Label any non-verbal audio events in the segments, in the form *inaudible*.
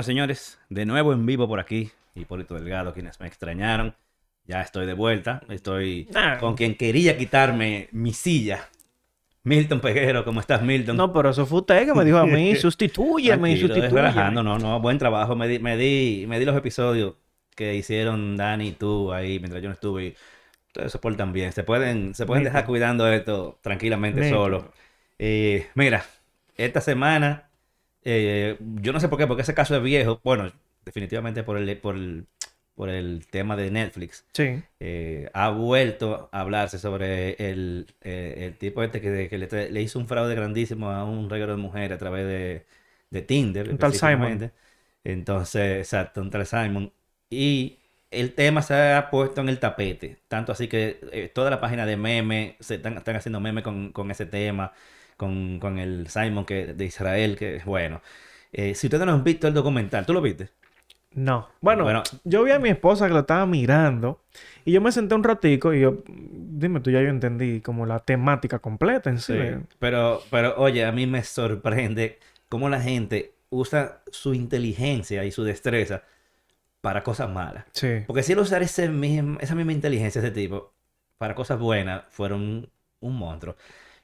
Bueno, señores, de nuevo en vivo por aquí. Hipólito Delgado, quienes me extrañaron. Ya estoy de vuelta. Estoy Ah. con quien quería quitarme mi silla. Milton Peguero, ¿cómo estás, Milton? No, pero eso fue usted que me dijo a mí, *laughs* sustitúyeme, sustitúyeme. relajando, no, no, buen trabajo. Me di, me di, me di los episodios que hicieron Dani y tú ahí mientras yo no estuve. y Ustedes se portan bien. Se pueden, se pueden dejar cuidando esto tranquilamente solo. Eh, mira, esta semana, eh, yo no sé por qué, porque ese caso es viejo. Bueno, definitivamente por el, por el, por el tema de Netflix. Sí. Eh, ha vuelto a hablarse sobre el, eh, el tipo este que, que le, hizo un fraude grandísimo a un reguero de mujeres a través de, de Tinder. Un tal Simon. Entonces, exacto, un tal Simon. Y el tema se ha puesto en el tapete. Tanto así que eh, toda la página de memes se están, están haciendo memes con, con ese tema, con, con el Simon que, de Israel, que bueno. Eh, si ustedes no han visto el documental, ¿tú lo viste? No. Bueno, Bueno. yo vi a mi esposa que lo estaba mirando y yo me senté un ratico y yo, dime tú, ya yo entendí como la temática completa en sí. Sí, pero, pero oye, a mí me sorprende cómo la gente usa su inteligencia y su destreza para cosas malas. Sí. Porque si él usara ese mismo- esa misma inteligencia, ese tipo, para cosas buenas, fueron un monstruo.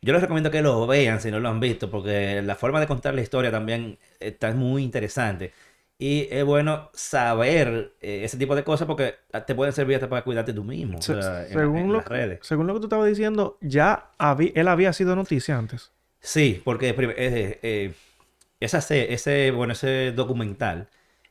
Yo les recomiendo que lo vean si no lo han visto, porque la forma de contar la historia también está muy interesante. Y es bueno saber eh, ese tipo de cosas porque te pueden servir hasta para cuidarte tú mismo, o sea, según, en lo, las redes. según lo que tú estabas diciendo, ya habí- él había sido noticia antes. Sí, porque eh, eh, esa ese, bueno, ese documental,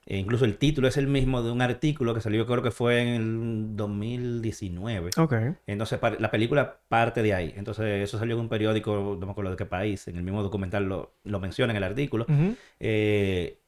eh, incluso el título es el mismo de un artículo que salió, creo que fue en el 2019. Ok. Entonces, la película parte de ahí. Entonces, eso salió en un periódico, no me acuerdo de qué país, en el mismo documental lo, lo menciona en el artículo, eh,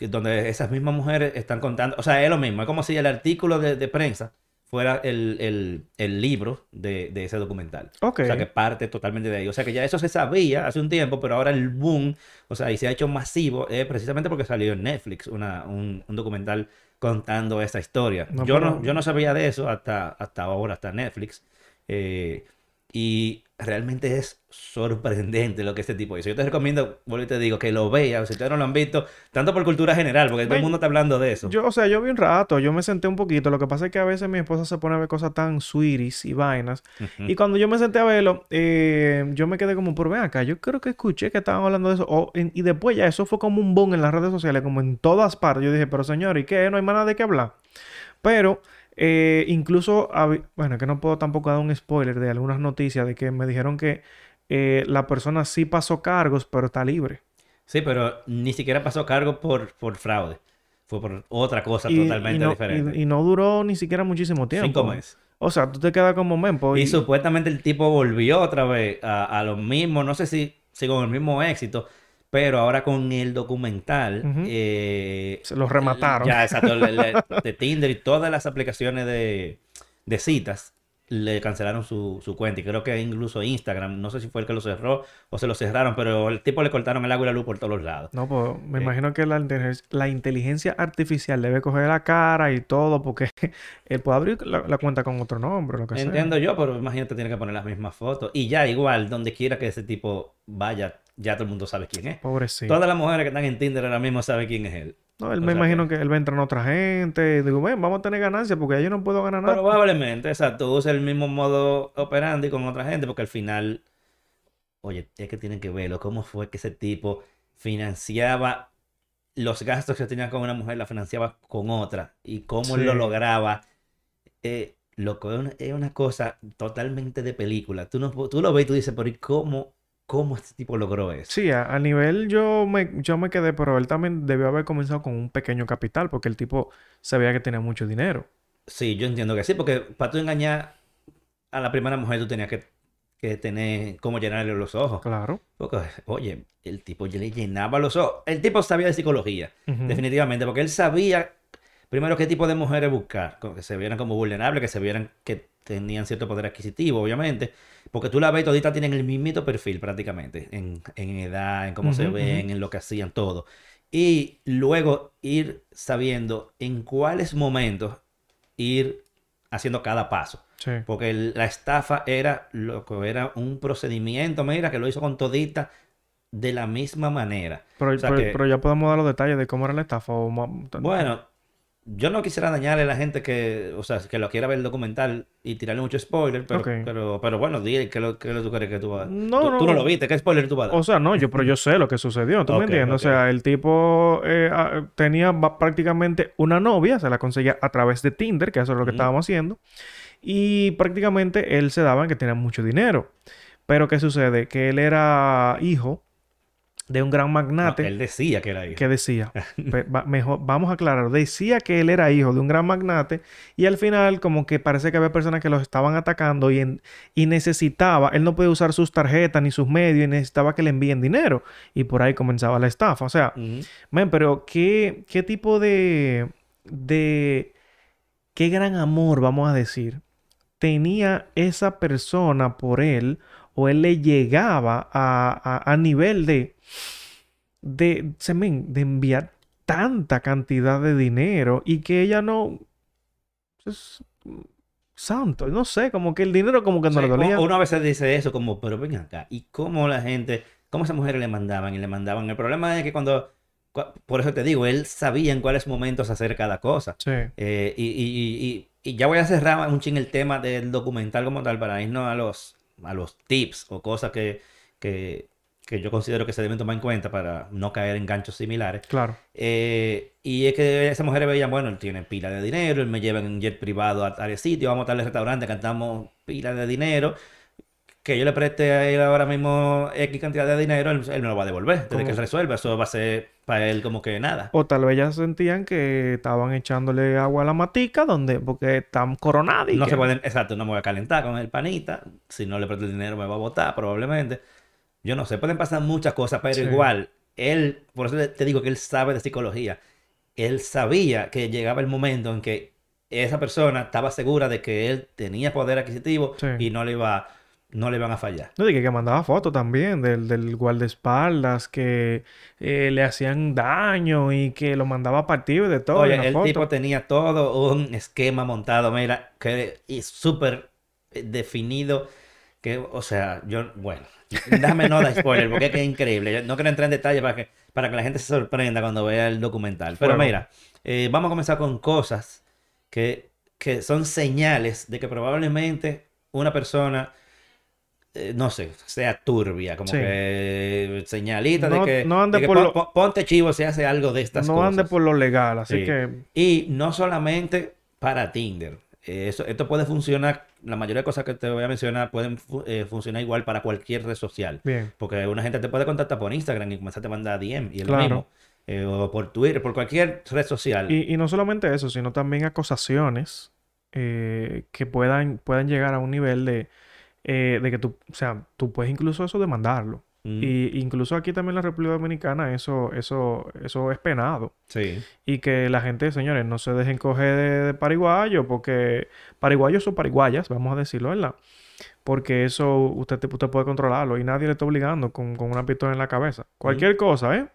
donde esas mismas mujeres están contando, o sea, es lo mismo, es como si el artículo de, de prensa fuera el, el- el libro de, de ese documental. O sea, que parte totalmente de ahí. O sea, que ya eso se sabía hace un tiempo, pero ahora el boom, o sea, y se ha hecho masivo, eh, precisamente porque salió en Netflix una, un, un documental contando esta historia. No, yo, pero- no, yo no sabía de eso hasta, hasta ahora, hasta Netflix. Eh, y realmente es sorprendente lo que este tipo hizo. Yo te recomiendo, vuelvo y te digo, que lo veas, si ustedes no lo han visto, tanto por cultura general, porque todo el mundo está hablando de eso. Yo, o sea, yo vi un rato, yo me senté un poquito. Lo que pasa es que a veces mi esposa se pone a ver cosas tan sweeties y vainas. Y cuando yo me senté a verlo, eh, yo me quedé como por ven acá. Yo creo que escuché que estaban hablando de eso. O en- y después ya eso fue como un boom en las redes sociales, como en todas partes. Yo dije, pero señor, ¿y qué? No hay nada de qué hablar. Pero eh, incluso, bueno, que no puedo tampoco dar un spoiler de algunas noticias de que me dijeron que eh, la persona sí pasó cargos, pero está libre. Sí, pero ni siquiera pasó cargo por, por fraude. Fue por otra cosa Y, totalmente y no, diferente. y- y no duró ni siquiera muchísimo tiempo. Cinco meses. O sea, tú te quedas como mempo. Y Y, supuestamente el tipo volvió otra vez a, a lo mismo, no sé si, si con el mismo éxito, pero ahora con el documental. Eh, Se lo remataron. Ya, exacto. le- le- *laughs* de Tinder y todas las aplicaciones de, de citas le cancelaron su, su cuenta. Y creo que incluso Instagram, no sé si fue el que lo cerró o se lo cerraron, pero el tipo le cortaron el agua y la luz por todos los lados. No, pues me Eh. imagino que la, inteligencia- la inteligencia artificial debe coger la cara y todo, porque *laughs* él puede abrir la, la cuenta con otro nombre, lo que sea. Entiendo yo, pero imagínate, tiene que poner las mismas fotos. Y ya, igual, donde quiera que ese tipo vaya, ya todo el mundo sabe quién es. Pobrecito. Todas las mujeres que están en Tinder ahora mismo saben quién es él. No, él o me imagino que... él va a entrar en otra gente. y digo, ven, vamos a tener ganancias porque yo no puedo ganar nada. Probablemente, exacto, usa el mismo modo operandi con otra gente, porque al final, oye, es que tienen que verlo, cómo fue que ese tipo financiaba los gastos que tenía con una mujer, la financiaba con otra, y cómo él lo lograba. Eh, loco, es una, es una cosa totalmente de película. Tú, no, tú lo ves y tú dices, pero ¿y cómo, cómo este tipo logró eso? Sí, a, a nivel yo me, yo me quedé, pero él también debió haber comenzado con un pequeño capital porque el tipo se veía que tenía mucho dinero. Sí, yo entiendo que sí, porque para tú engañar a la primera mujer tú tenías que, que tener cómo llenarle los ojos. Claro. Porque, oye, el tipo ya le llenaba los ojos. El tipo sabía de psicología, definitivamente, porque él sabía primero qué tipo de mujeres buscar, que se vieran como vulnerables, que se vieran que tenían cierto poder adquisitivo, obviamente, porque tú la ves, toditas tienen el mismito perfil prácticamente, en, en edad, en cómo se ven, en lo que hacían, todo. Y luego ir sabiendo en cuáles momentos ir haciendo cada paso. Sí. Porque el- la estafa era, loco, era un procedimiento, mira, que lo hizo con todita de la misma manera. Pero, O sea pero- que- pero ya podemos dar los detalles de cómo era la estafa. o Bueno, yo no quisiera dañarle a la gente que, o sea, que lo quiera ver el documental y tirarle mucho spoiler, pero, pero, pero bueno, di que lo que tú crees que tú vas No, tú, no, tú no lo viste, ¿qué spoiler tú vas a dar? O sea, no, yo, pero yo sé lo que sucedió, ¿tú Ok, me entiendes? O sea, el tipo eh, ah, tenía prácticamente una novia, se la conseguía a través de Tinder, que eso es lo que estábamos haciendo, y prácticamente él se daba en que tenía mucho dinero. Pero ¿qué sucede? Que él era hijo de un gran No, magnate él decía que era hijo. que decía, *laughs* mejor, vamos a aclarar, decía que él era hijo de un gran magnate y al final como que parece que había personas que los estaban atacando y, en- y necesitaba, él no podía usar sus tarjetas ni sus medios y necesitaba que le envíen dinero y por ahí comenzaba la estafa. O sea, pero ¿qué, qué tipo de, de, qué gran amor, vamos a decir, tenía esa persona por él o él le llegaba a, a- a nivel de, de, se de enviar tanta cantidad de dinero y que ella no... Es, santo, no sé, como que el dinero como que no Sí, le dolía. Uno a veces dice eso como, pero ven acá, ¿y cómo la gente, cómo esas mujeres le mandaban y le mandaban? El problema es que cuando, cua- por eso te digo, él sabía en cuáles momentos hacer cada cosa. Sí, Eh, y, y- y- y- ya voy a cerrar un chin el tema del documental como tal para irnos a los, a los tips o cosas que, que, que yo considero que se deben tomar en cuenta para no caer en ganchos similares. claro. Eh, y es que esas mujeres veían, bueno, él tiene pila de dinero, él me lleva en un jet privado a tal sitio, vamos a tal restaurante, cantamos pila de dinero. Que yo le preste a él ahora mismo X cantidad de dinero, él, él me lo va a devolver. Desde ¿Cómo? que él resuelva, eso va a ser para él como que nada. O tal vez ellas sentían que estaban echándole agua a la matica donde, porque están coronadas y No que- se pueden, exacto, no me voy a calentar con el panita. Si no le presto el dinero, me va a botar, probablemente. Yo no sé, pueden pasar muchas cosas, pero Sí. igual, él, por eso te- digo que él sabe de psicología. Él sabía que llegaba el momento en que esa persona estaba segura de que él tenía poder adquisitivo Sí. y no le iba, no le iban a fallar. No, dije que mandaba fotos también del, del guardaespaldas que eh, le hacían daño y que lo mandaba a partir de todo. Oye, el foto. tipo tenía todo un esquema montado, mira, que y súper eh, definido, que, o sea, yo, bueno, déjame no dar spoiler, porque es que es increíble. Yo no quiero entrar en detalle para que, para que la gente se sorprenda cuando vea el documental. Pero mira, eh, vamos a comenzar con cosas que, que son señales de que probablemente una persona... eh, no sé, sea turbia, como Sí. que señalita No- de que, no ande de que por pon- lo- pon- ponte chivo si hace algo de estas no cosas. ande por lo legal, así Sí. que Y no solamente para Tinder. Eh, Eso, esto puede funcionar, la mayoría de cosas que te voy a mencionar pueden fu- eh, funcionar igual para cualquier red social. bien. Porque una gente te puede contactar por Instagram y comenzar a mandar DM y es lo Claro. mismo. Eh, o por Twitter, por cualquier red social. Y, y no solamente eso, sino también acusaciones eh, que puedan, puedan llegar a un nivel de, eh, de que tú, o sea, tú puedes incluso eso demandarlo. Mm, Y incluso aquí también en la República Dominicana eso, eso, eso es penado. sí. Y que la gente, señores, no se dejen coger de, de pariguayo, porque pariguayos o pariguayas, vamos a decirlo, ¿verdad? Porque eso usted, te- usted puede controlarlo y nadie le está obligando con, con una pistola en la cabeza. Cualquier cosa, ¿eh?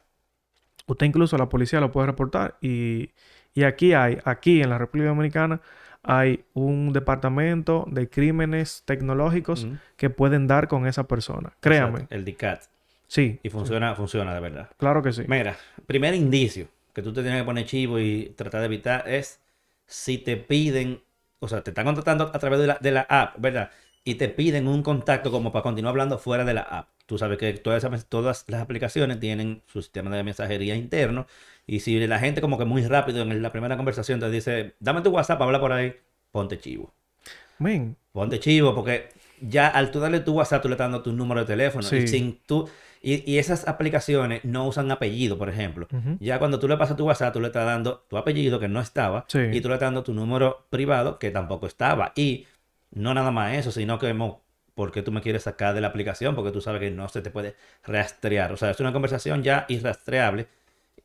Usted incluso la policía lo puede reportar y, y aquí hay, aquí en la República Dominicana, hay un departamento de crímenes tecnológicos que pueden dar con esa persona. Créame. exacto, El DICAT. Sí, Y funciona, funciona de verdad. claro que sí. Mira, primer indicio que tú te tienes que poner chivo y tratar de evitar es si te piden, o sea, te están contactando a través de la, de la app, ¿verdad? Y te piden un contacto como para continuar hablando fuera de la app. Tú sabes que todas, esas- todas las aplicaciones tienen su sistema de mensajería interno. Y si la gente como que muy rápido en la primera conversación te dice, dame tu WhatsApp, habla por ahí, ponte chivo. Ponte chivo, porque ya al tú darle tu WhatsApp, tú le estás dando tu número de teléfono. Sí. Y sin tú. Y, y esas aplicaciones no usan apellido, por ejemplo. Ya cuando tú le pasas tu WhatsApp, tú le estás dando tu apellido que no estaba. Sí. Y tú le estás dando tu número privado que tampoco estaba. Y no nada más eso, sino que mo- porque tú me quieres sacar de la aplicación, porque tú sabes que no se te puede rastrear. O sea, es una conversación ya irrastreable.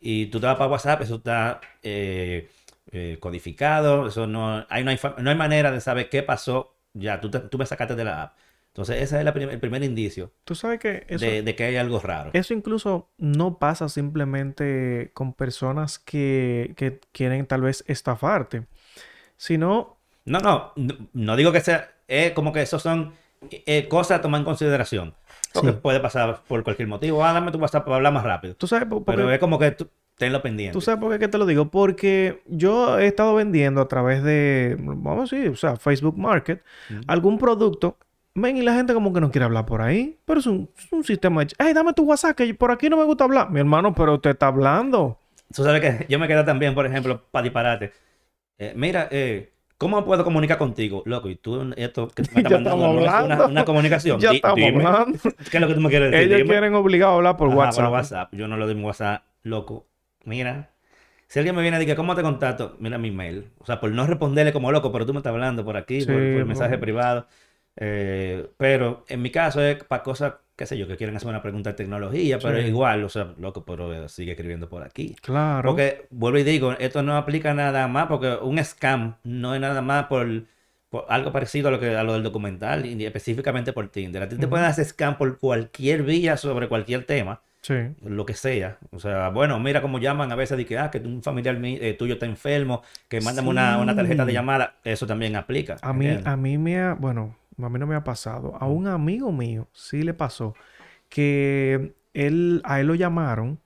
Y tú te vas para WhatsApp, eso está eh, eh, codificado. Eso no hay, no hay, no hay manera de saber qué pasó. Ya, tú, te- tú me sacaste de la app. Entonces, ese es la prim- el primer indicio Tú sabes que eso, de, de que hay algo raro. eso incluso no pasa simplemente con personas que, que quieren tal vez estafarte, sino, No, no, no, no digo que sea, es como que esos son eh, cosa a tomar en consideración. Porque Sí. puede pasar por cualquier motivo. Ah, dame tu WhatsApp para hablar más rápido. Tú sabes, por- Pero porque- es como que tú, tenlo pendiente. ¿Tú sabes por qué te lo digo? Porque yo he estado vendiendo a través de, vamos a decir, o sea, Facebook Market, algún producto. Ven, y la gente como que no quiere hablar por ahí. Pero es un, es un sistema de... ¡Ay, dame tu WhatsApp! Que por aquí no me gusta hablar. Mi hermano, pero usted está hablando. Tú sabes que yo me quedo también, por ejemplo, para disparate. Eh, mira, eh, ¿cómo puedo comunicar contigo? Loco, y tú esto que tú me estás mandando una, comunicación. Ya estamos dime, hablando. *laughs* ¿Qué es lo que tú me quieres decir? Ellos Dime. quieren obligado a hablar por Ajá, WhatsApp. por WhatsApp. Yo no lo doy mi WhatsApp, loco. Mira, si alguien me viene y dice, ¿cómo te contacto? Mira mi mail. O sea, por no responderle como loco, pero tú me estás hablando por aquí, Sí, por, por por- mensaje privado. Eh, pero en mi caso es para cosas, qué sé yo, que quieren hacer una pregunta de tecnología, pero Sí. igual, o sea, loco, pero eh, sigue escribiendo por aquí. Claro. Porque, vuelvo y digo, esto no aplica nada más porque un scam no es nada más por, por algo parecido a lo que a lo del documental y específicamente por Tinder. A ti te pueden hacer scam por cualquier vía sobre cualquier tema, Sí. lo que sea. O sea, bueno, mira cómo llaman a veces de que, ah, que un familiar mi- eh, tuyo está enfermo, que mándame una, una tarjeta de llamada. Eso también aplica. A mí, ¿entiendes? a mí me ha, bueno, a mí no me ha pasado. A un amigo mío sí le pasó que él, a él lo llamaron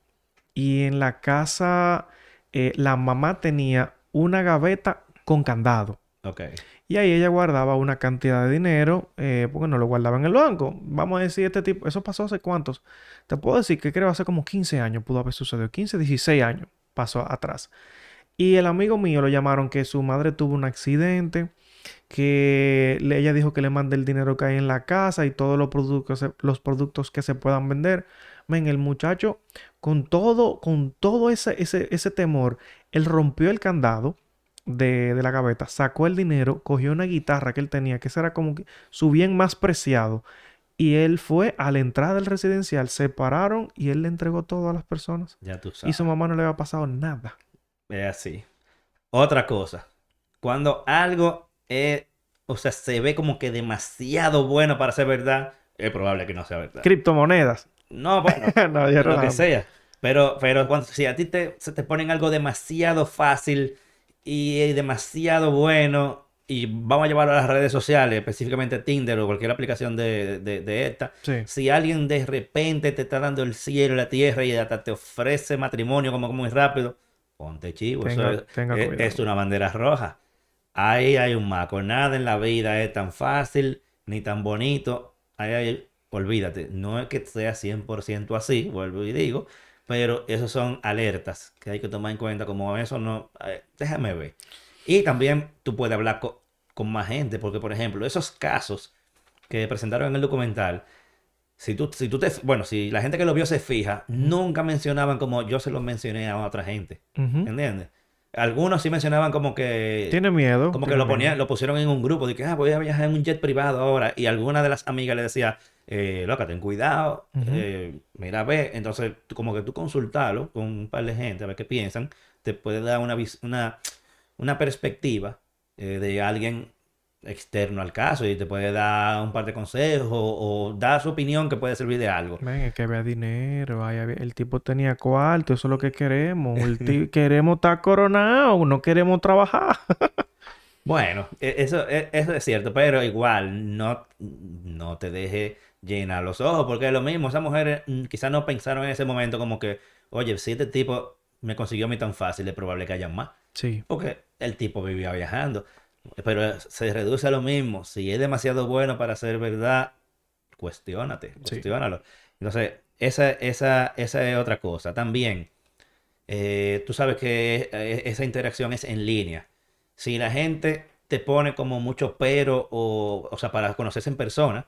y en la casa eh, la mamá tenía una gaveta con candado. Y ahí ella guardaba una cantidad de dinero, eh, porque no lo guardaba en el banco. Vamos a decir, este tipo, eso pasó hace cuántos. Te puedo decir que creo hace como 15 años pudo haber sucedido. 15, 16 años pasó atrás. Y el amigo mío lo llamaron que su madre tuvo un accidente, que le- ella dijo que le mande el dinero que hay en la casa y todos los productos, los productos que se puedan vender. Men, el muchacho, con todo, con todo ese, ese, ese temor, él rompió el candado de, de la gaveta, sacó el dinero, cogió una guitarra que él tenía, que ese era como que su bien más preciado, y él fue a la entrada del residencial, se pararon y él le entregó todo a las personas. Ya tú Y sabes. su mamá no le había pasado nada. Es así. Otra cosa. Cuando algo es, o sea, se ve como que demasiado bueno para ser verdad, es probable que no sea verdad. Criptomonedas. No, bueno, *laughs* no, lo que sea. Pero, pero cuando, si a ti te, se te ponen algo demasiado fácil y demasiado bueno, y vamos a llevarlo a las redes sociales, específicamente Tinder o cualquier aplicación de, de, de esta, Sí. si alguien de repente te está dando el cielo y la tierra y hasta te ofrece matrimonio como muy rápido, ponte chivo. tenga es una bandera roja. Ahí hay un maco. Nada en la vida es tan fácil ni tan bonito. Ahí hay, olvídate, no es que sea 100% así, vuelvo y digo, pero esos son alertas que hay que tomar en cuenta. Como eso no, eh, déjame ver. Y también tú puedes hablar co- con más gente, porque por ejemplo, esos casos que presentaron en el documental, si tú, si tú te, bueno, si la gente que lo vio se fija, nunca mencionaban como yo se lo mencioné a otra gente, Ujú. ¿entiendes? Algunos sí mencionaban como que, Tiene miedo. como que lo ponían, miedo. lo pusieron en un grupo de que, ah, voy a viajar en un jet privado ahora, y alguna de las amigas le decía, eh, loca, ten cuidado, eh, mira, ve, entonces como que tú consultarlo con un par de gente a ver qué piensan, te puede dar una, una, una perspectiva eh, de alguien externo al caso y te puede dar un par de consejos o, o dar su opinión que puede servir de algo. Ven, es que había dinero, ay, había- el tipo tenía cuarto, eso es lo que queremos. El *laughs* queremos estar coronados, no queremos trabajar. *laughs* Bueno, e- eso, e- eso es cierto, pero igual no, no te deje llenar los ojos, porque es lo mismo, esas mujeres mm, quizás no pensaron en ese momento como que, oye, si este tipo me consiguió a mí tan fácil, es probable que haya más, Sí, porque el tipo vivía viajando, pero se reduce a lo mismo, si es demasiado bueno para ser verdad, cuestiónate, Sí. cuestiónalo. Entonces, esa, esa, esa es otra cosa. También, eh, tú sabes que eh, esa interacción es en línea. Si la gente te pone como mucho pero, o, o sea, para conocerse en persona,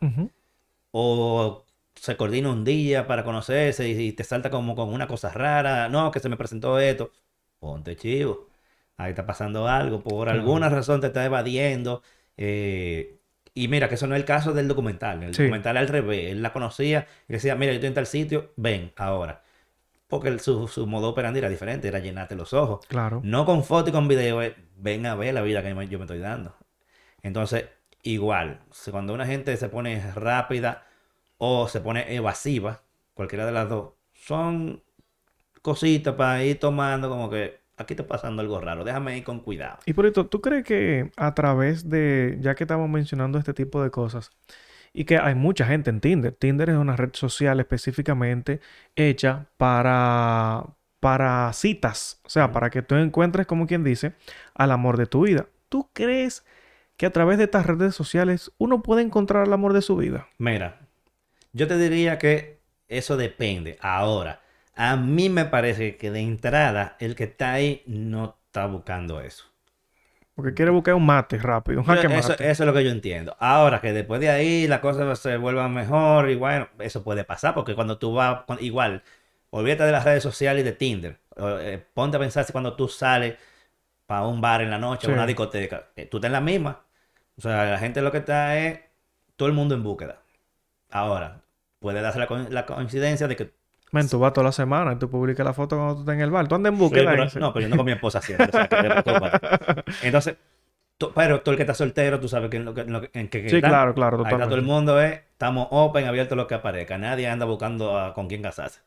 o se coordina un día para conocerse y, y te salta como con una cosa rara, no, que se me presentó esto, ponte chivo. Ahí está pasando algo, por alguna razón te está evadiendo. eh, y mira, que eso no es el caso del documental. En el Sí. documental al revés. Él la conocía y decía, mira, yo estoy en tal sitio, ven ahora. Porque el- su, su modo operandi era diferente, era llenarte los ojos. Claro. No con foto y con video, es, ven a ver la vida que yo me estoy dando. Entonces, igual, cuando una gente se pone rápida o se pone evasiva, cualquiera de las dos, son cositas para ir tomando como que aquí está pasando algo raro, déjame ir con cuidado. Y por esto, ¿tú crees que a través de, ya que estamos mencionando este tipo de cosas, Y que hay mucha gente en Tinder. Tinder es una red social específicamente hecha para, para citas. O sea, para que tú encuentres, como quien dice, al amor de tu vida. ¿Tú crees que a través de estas redes sociales uno puede encontrar el amor de su vida? Mira, yo te diría que eso depende. Ahora, a mí me parece que de entrada el que está ahí no está buscando eso. Porque quiere buscar un mate rápido, un jaque eso, mate. eso es lo que yo entiendo. Ahora que después de ahí las cosas se vuelvan mejor y bueno, eso puede pasar porque cuando tú vas, igual, olvídate de las redes sociales y de Tinder. Eh, ponte a pensar si cuando tú sales para un bar en la noche, Sí. a una discoteca, eh, tú estás en la misma. O sea, la gente lo que está es todo el mundo en búsqueda. Ahora, puede darse la, la coincidencia de que Men, tú vas toda la semana y tú publicas la foto cuando tú estás en el bar. Tú andas en Sí, búsqueda. pero- no, pero yo no con mi esposa siempre. o sea, que te preocupes. *laughs* Entonces, tú- pero tú el que está soltero, tú sabes que en, lo que, en, lo que- en que- que Sí, está. claro, claro, Ahí está todo el mundo, eh, estamos open, abierto a lo que aparezca. Nadie anda buscando a- con quién casarse.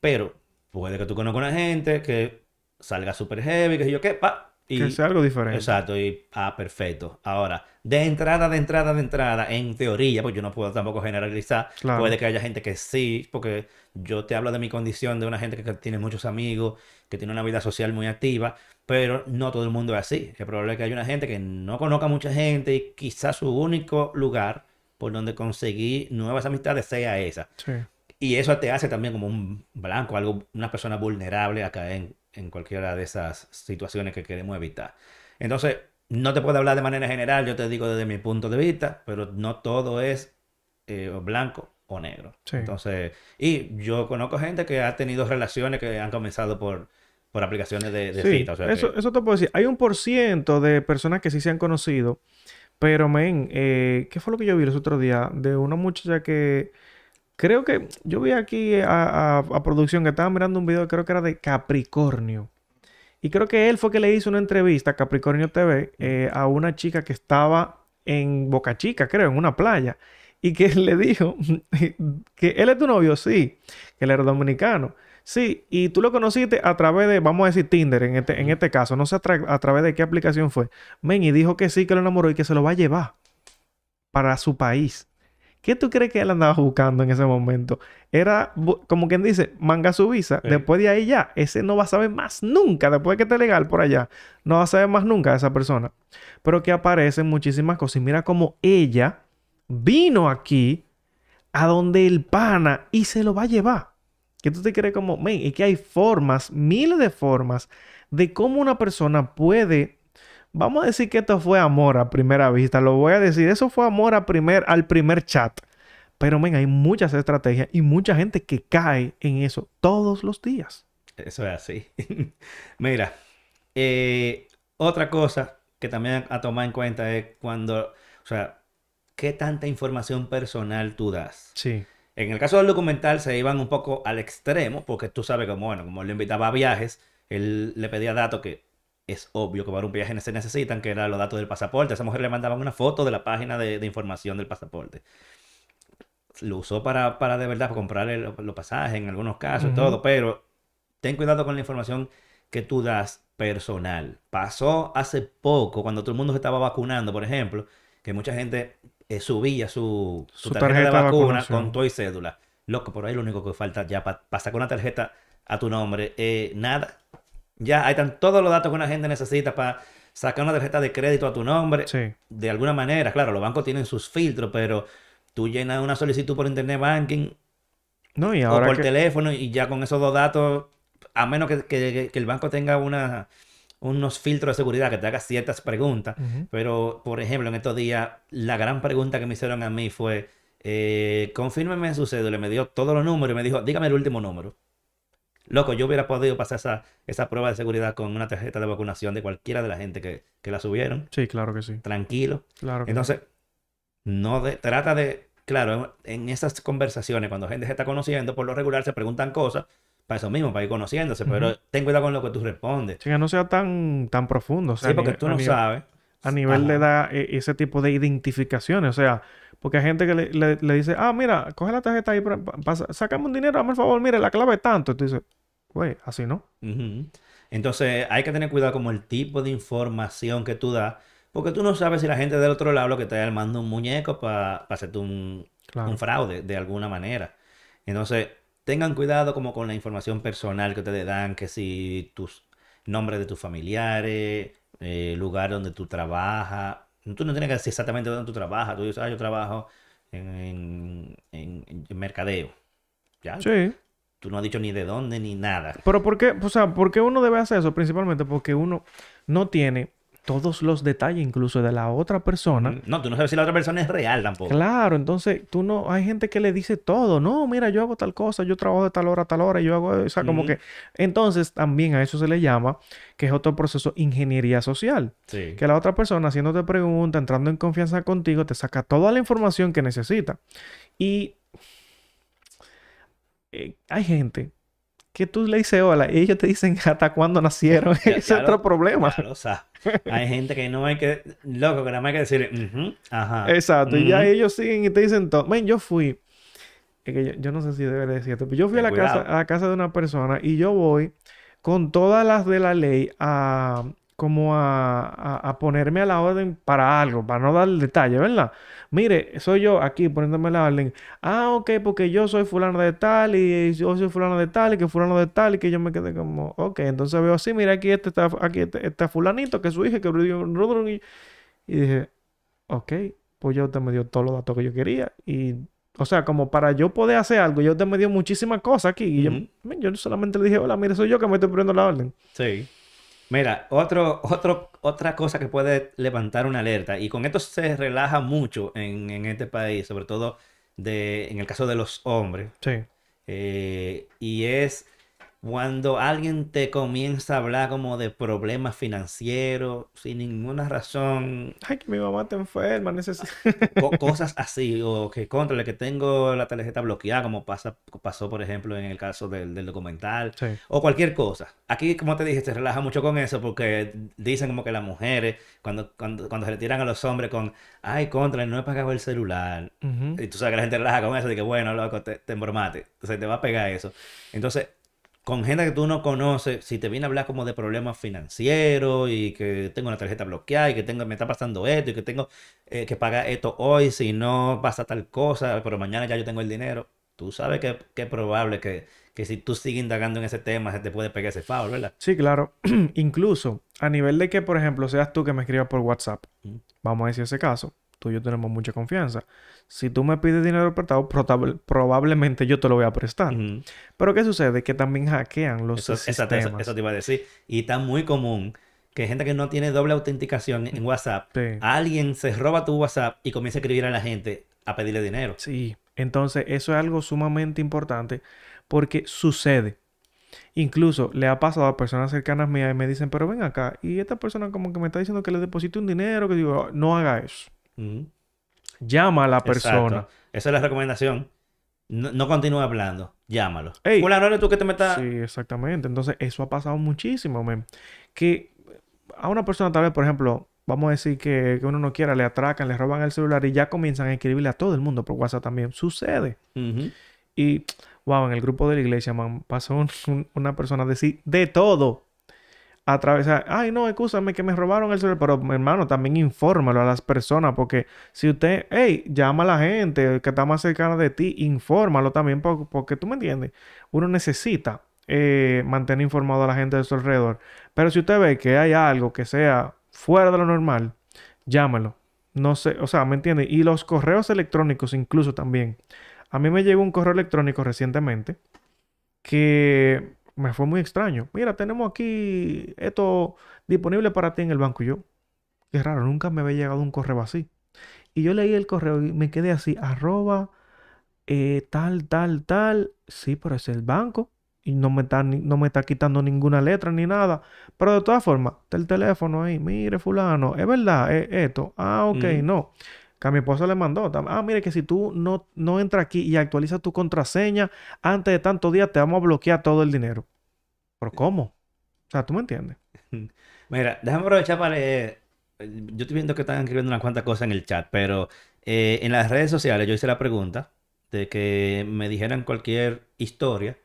Pero puede que tú conozcas una gente que salga súper heavy, que yo qué, pa, y, Que sea algo diferente. Exacto, y ah, perfecto. Ahora, de entrada, de entrada, de entrada, en teoría, pues yo no puedo tampoco generalizar. Claro. Puede que haya gente que sí, porque yo te hablo de mi condición de una gente que tiene muchos amigos, que tiene una vida social muy activa, pero no todo el mundo es así. Es probable que haya una gente que no conozca mucha gente y quizás su único lugar por donde conseguir nuevas amistades sea esa. Sí. Y eso te hace también como un blanco, algo, una persona vulnerable a caer en, en cualquiera de esas situaciones que queremos evitar. Entonces, no te puedo hablar de manera general, yo te digo desde mi punto de vista, pero no todo es eh, blanco o negro. Sí. Entonces, y yo conozco gente que ha tenido relaciones que han comenzado por, por aplicaciones de, de Sí, cita. O sea eso, que- eso te puedo decir. Hay un por ciento de personas que sí se han conocido, pero, men, eh, ¿qué fue lo que yo vi los otros días? De una muchacha que creo que yo vi aquí a, a- a producción que estaba mirando un video, creo que era de Capricornio. Y creo que él fue que le hizo una entrevista a Capricornio TV eh, a una chica que estaba en Boca Chica, creo, en una playa. Y que *laughs* le dijo *laughs* que él es tu novio, sí, que él era dominicano. Sí, y tú lo conociste a través de, vamos a decir, Tinder en este, en este caso. No sé a, tra- a través de qué aplicación fue. Men, y dijo que sí, que lo enamoró y que se lo va a llevar para su país. ¿Qué tú crees que él andaba buscando en ese momento? Era, como quien dice, manga su visa. Sí. Después de ahí ya, ese no va a saber más nunca. Después de que esté legal por allá, no va a saber más nunca de esa persona. Pero que aparecen muchísimas cosas. Y mira cómo ella vino aquí a donde el pana y se lo va a llevar. Que tú te crees como, men, es que hay formas, miles de formas de cómo una persona puede, vamos a decir que esto fue amor a primera vista, lo voy a decir, eso fue amor a primer, al primer chat. Pero, men, hay muchas estrategias y mucha gente que cae en eso todos los días. Eso es así. *laughs* Mira, eh, otra cosa que también a tomar en cuenta es cuando, o sea, qué tanta información personal tú das. Sí, En el caso del documental se iban un poco al extremo, porque tú sabes que, bueno, como él le invitaba a viajes, él le pedía datos que es obvio que para un viaje se necesitan, que eran los datos del pasaporte. A esa mujer le mandaban una foto de la página de, de información del pasaporte. Lo usó para, para de verdad, para comprarle los, pasajes en algunos casos y todo, pero ten cuidado con la información que tú das personal. Pasó hace poco, cuando todo el mundo se estaba vacunando, por ejemplo, que mucha gente eh, subía su, su Su tarjeta, de tarjeta de vacuna con todo y cédula. Loco, por ahí lo único que falta ya para sacar una tarjeta a tu nombre, eh, nada. Ya ahí están todos los datos que una gente necesita para sacar una tarjeta de crédito a tu nombre. sí, De alguna manera, claro, los bancos tienen sus filtros, pero tú llenas una solicitud por internet banking no, y o por que... teléfono y ya con esos dos datos, a menos que, que- que el banco tenga una, unos filtros de seguridad que te haga ciertas preguntas. Pero, por ejemplo, en estos días, la gran pregunta que me hicieron a mí fue, eh, confírmeme su cédula. Me dio todos los números y me dijo, dígame el último número. Loco, yo hubiera podido pasar esa, esa prueba de seguridad con una tarjeta de vacunación de cualquiera de la gente que, que la subieron. Sí, claro que sí, Tranquilo. claro que sí. Entonces, no de- trata de, claro, en esas conversaciones, cuando gente se está conociendo, por lo regular se preguntan cosas para eso mismo, para ir conociéndose, pero ten cuidado con lo que tú respondes. Sí, que no sea tan, tan profundo. o sea, Sí, porque nivel- tú no sabes. a nivel de Ajá. dar eh, ese tipo de identificaciones. O sea, porque hay gente que le, le- le dice, ah, mira, coge la tarjeta ahí, para, sacame un dinero, dame el favor, mire, la clave es tanto. Y tú dices, güey, así no. Entonces, hay que tener cuidado como el tipo de información que tú das, Porque tú no sabes si la gente del otro lado lo que está armando un muñeco para hacerte un, Claro. un fraude de alguna manera. Entonces, tengan cuidado como con la información personal que ustedes dan, que si tus nombres de tus familiares, eh, lugar donde tú trabajas. Tú no tienes que decir exactamente dónde tú trabajas. Tú dices, ah, yo trabajo en, en- en- en mercadeo. Ya, Sí. tú no has dicho ni de dónde ni nada. Pero ¿por qué? O sea, ¿por qué uno debe hacer eso? Principalmente porque uno no tiene todos los detalles incluso de la otra persona. No, tú no sabes si la otra persona es real tampoco. Claro, entonces tú no, hay gente que le dice todo, no, mira, yo hago tal cosa, yo trabajo de tal hora a tal hora, yo hago, o sea, como que, entonces también a eso se le llama, que es otro proceso, ingeniería social, Sí. que la otra persona haciéndote preguntas, entrando en confianza contigo, te saca toda la información que necesita. Y eh, hay gente que tú le dices hola y ellos te dicen *laughs* hasta cuándo nacieron, Ya- *laughs* ese es ya otro problema. ya lo sabes. Hay gente que no hay que, loco, que nada más hay que decirle, "Ujú, ajá. Exacto, y ya ujú". ellos siguen y te dicen todo. Men, yo fui, es que yo, yo no sé si debería decirte, pero yo fui a la casa, a la casa de una persona y yo voy con todas las de la ley a como a, a- a ponerme a la orden para algo, para no dar el detalle, ¿verdad? Mire, soy yo aquí poniéndome la orden. Ah, ok, porque yo soy fulano de tal y yo soy fulano de tal y que fulano de tal y que yo me quedé como, ok, entonces veo así, mira, aquí este está, aquí este- está fulanito, que es su hija, que y y dije, ok, pues ya usted me dio todos los datos que yo quería. Y, o sea, como para yo poder hacer algo, ya usted me dio muchísimas cosas aquí. Y yo, yo solamente le dije, hola, mire, soy yo que me estoy poniendo la orden. Sí. Mira, otro, otro, otra cosa que puede levantar una alerta, y con esto se relaja mucho en, en este país, sobre todo de, en el caso de los hombres, Sí. eh, y es cuando alguien te comienza a hablar como de problemas financieros sin ninguna razón, Ay, que mi mamá está enferma, necesito... *laughs* co- cosas así, o que contra que tengo la tarjeta bloqueada, como pasa, pasó por ejemplo en el caso del, del documental, Sí. o cualquier cosa. Aquí, como te dije, se relaja mucho con eso porque dicen como que las mujeres, cuando, cuando, cuando se le tiran a los hombres con, ay, contra, no he pagado el celular. Y tú sabes que la gente relaja con eso, de que bueno, loco, te, te embromate. Entonces te va a pegar eso. Entonces, con gente que tú no conoces, si te viene a hablar como de problemas financieros y que tengo una tarjeta bloqueada y que tengo, me está pasando esto y que tengo eh, que pagar esto hoy, si no pasa tal cosa, pero mañana ya yo tengo el dinero, tú sabes que, que es probable que, que si tú sigues indagando en ese tema, se te puede pegar ese foul, ¿verdad? Sí, claro. *clears throat* Incluso a nivel de que, por ejemplo, seas tú que me escribas por WhatsApp. Mm. Vamos a decir ese caso. Tú y yo tenemos mucha confianza. Si tú me pides dinero prestado, probable- probablemente yo te lo voy a prestar. Pero ¿qué sucede? Que también hackean los Eso, sistemas. eso te iba a decir. Y está muy común que gente que no tiene doble autenticación en WhatsApp, Sí. alguien se roba tu WhatsApp y comienza a escribir a la gente a pedirle dinero. Sí, entonces eso es algo sumamente importante porque sucede. Incluso le ha pasado a personas cercanas mías y me dicen, pero ven acá, y esta persona como que me está diciendo que le deposite un dinero, que digo, no haga eso. Llama a la persona. Exacto. Esa es la recomendación. No, no continúe hablando, llámalo. Ey. Fulano, ¿eres tú que te metas? Sí, exactamente. Entonces eso ha pasado muchísimo, men. Que a una persona tal vez, por ejemplo, vamos a decir que, que uno no quiera, le atracan, le roban el celular y ya comienzan a escribirle a todo el mundo por WhatsApp también. Sucede. Y, wow, en el grupo de la iglesia, man, pasó un- un- una persona a decir de todo. A través, ay, no, escúchame que me robaron el celular. Pero, hermano, también infórmalo a las personas. Porque si usted, hey, llama a la gente que está más cercana de ti, infórmalo también. po- Porque, tú me entiendes, uno necesita eh, mantener informado a la gente de su alrededor. Pero si usted ve que hay algo que sea fuera de lo normal, llámelo. No sé, o sea, ¿me entiende? Y los correos electrónicos incluso también. A mí me llegó un correo electrónico recientemente que me fue muy extraño. Mira, tenemos aquí esto disponible para ti en el banco. Y yo, qué raro, nunca me había llegado un correo así. Y yo leí el correo y me quedé así, arroba, eh, tal, tal, tal. Sí, pero es el banco. Y no me está, no me está quitando ninguna letra ni nada. Pero de todas formas, está el teléfono ahí. Mire, fulano, es verdad, es esto. Ah, ok, no. Que a mi esposa le mandó. Ah, mire que si tú no, no entras aquí y actualizas tu contraseña antes de tantos días, te vamos a bloquear todo el dinero. ¿Pero cómo? O sea, ¿tú me entiendes? *laughs* Mira, déjame aprovechar para leer. eh, Yo estoy viendo que están escribiendo unas cuantas cosas en el chat, pero eh, en las redes sociales yo hice la pregunta de que me dijeran cualquier historia